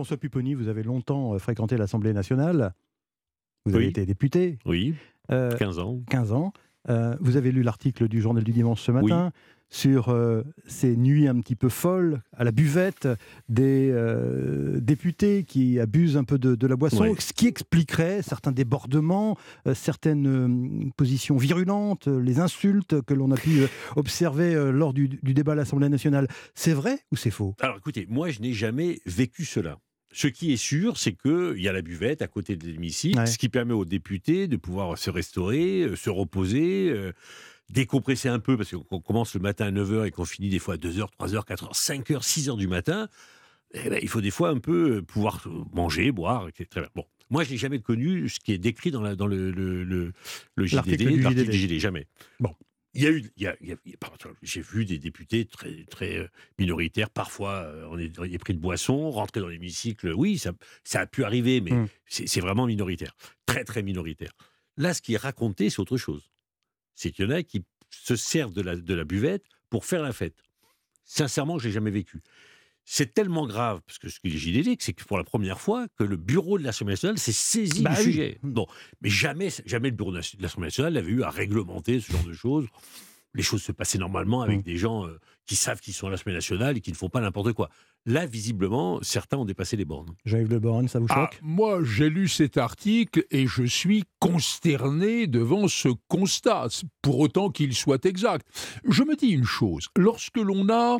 François Pupponi, vous avez longtemps euh, fréquenté l'Assemblée nationale. Vous avez Oui. été député. Oui, euh, 15 ans. 15 ans. Euh, vous avez lu l'article du Journal du Dimanche ce matin sur euh, ces nuits un petit peu folles à la buvette des députés qui abusent un peu de, de la boisson, ce qui expliquerait certains débordements, certaines positions virulentes, les insultes que l'on a pu observer lors du, du débat à l'Assemblée nationale. C'est vrai ou c'est faux? Alors écoutez, moi je n'ai jamais vécu cela. Ce qui est sûr, c'est qu'il y a la buvette à côté de l'hémicycle, Ouais. ce qui permet aux députés de pouvoir se restaurer, euh, se reposer, euh, décompresser un peu, parce qu'on commence le matin à 9h et qu'on finit des fois à 2h, 3h, 4h, 5h, 6h du matin. eh ben, il faut des fois un peu euh, pouvoir manger, boire, etc. Bon, moi je n'ai jamais connu ce qui est décrit dans, la, dans le, le, le, le L'article JDD, du JDD, jamais. Bon. Il y a eu, j'ai vu des députés très, très euh, minoritaires, parfois euh, on est prix de boisson, rentrer dans l'hémicycle, oui, ça, ça a pu arriver, mais Mm. c'est c'est vraiment minoritaire, très très minoritaire. Là, ce qui est raconté, c'est autre chose. C'est qu'il y en a qui se servent de la, de la buvette pour faire la fête. Sincèrement, je l'ai jamais vécu. C'est tellement grave, parce que ce que les JDD, c'est que pour la première fois que le bureau de l'Assemblée nationale s'est saisi Bah du oui. sujet. Bon, mais jamais, jamais le bureau de l'Assemblée nationale n'avait eu à réglementer ce genre de choses. Les choses se passaient normalement avec Mm. des gens euh, qui savent qu'ils sont à l'Assemblée nationale et qui ne font pas n'importe quoi. Là, visiblement, certains ont dépassé les bornes. Jean-Yves Le Borne, ça vous Ah, choque? moi, j'ai lu cet article et je suis consterné devant ce constat, pour autant qu'il soit exact. Je me dis une chose, lorsque l'on a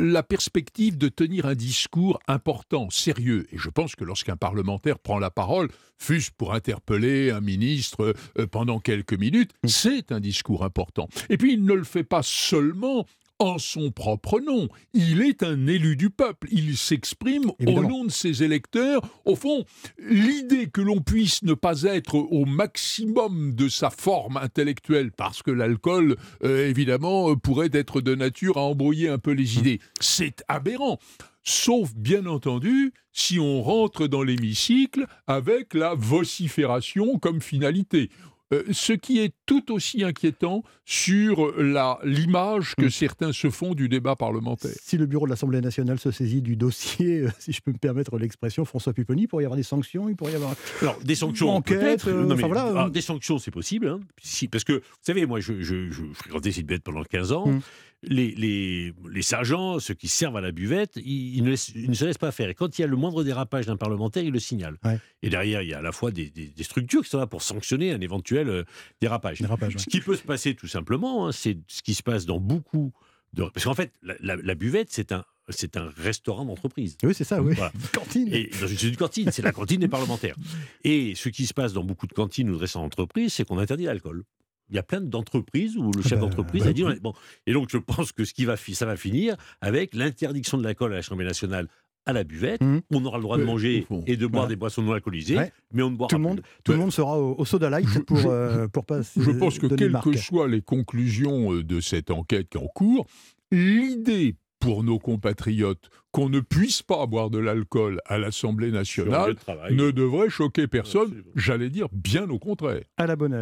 la perspective de tenir un discours important, sérieux, et je pense que lorsqu'un parlementaire prend la parole, fût-ce pour interpeller un ministre euh, pendant quelques minutes, Mm. c'est un discours important. Et puis il ne le fait pas seulement en son propre nom, il est un élu du peuple, il s'exprime au nom de ses électeurs. Au fond, l'idée que l'on puisse ne pas être au maximum de sa forme intellectuelle, parce que l'alcool, euh, évidemment, euh, pourrait être de nature à embrouiller un peu les idées, c'est aberrant. Sauf, bien entendu, si on rentre dans l'hémicycle avec la vocifération comme finalité. Euh, ce qui est tout aussi inquiétant sur la- l'image que Mm. certains se font du débat parlementaire. Si le bureau de l'Assemblée nationale se saisit du dossier, euh, si je peux me permettre l'expression, François Pupponi, il pourrait y avoir des sanctions, il pourrait y avoir... Alors, des sanctions, Enquête, peut-être. euh, Non, mais, voilà, alors, euh. des sanctions, c'est possible. hein. Si, parce que, vous savez, moi, je, je, je fréquentais cette buvette pendant 15 ans. Mm. Les, les, les sergents, ceux qui servent à la buvette, ils, ils ne, laissent- ils ne se laissent pas faire. Et quand il y a le moindre dérapage d'un parlementaire, ils le signalent. Ouais. Et derrière, il y a à la fois des, des- des structures qui sont là pour sanctionner un éventuel euh, dérapage. Dérapage, ouais. Ce qui peut se passer tout simplement, hein, c'est ce qui se passe dans beaucoup de... Parce qu'en fait, la, la- la buvette, c'est un, c'est un restaurant d'entreprise. Oui, c'est ça, oui. Voilà. Cantine. Et c'est une cantine, c'est la cantine des parlementaires. Et ce qui se passe dans beaucoup de cantines ou de restaurants d'entreprise, c'est qu'on interdit l'alcool. Il y a plein d'entreprises où le chef bah, d'entreprise bah, a dit bon. Et donc je pense que ce qui va ça va finir avec l'interdiction de l'alcool à l'Assemblée nationale à la buvette. Mhm. On aura le droit de Ouais, manger et de boire Voilà. des boissons non alcoolisées, Ouais. mais on ne boira Tout le plus. monde, tout le monde sera au, au soda light Je- pour, je- euh, pour pas Je pense que quelles que soient les conclusions euh, de cette enquête en cours, l'idée pour nos compatriotes qu'on ne puisse pas boire de l'alcool à l'Assemblée nationale ne devrait choquer personne, j'allais dire bien au contraire. À la bonne heure.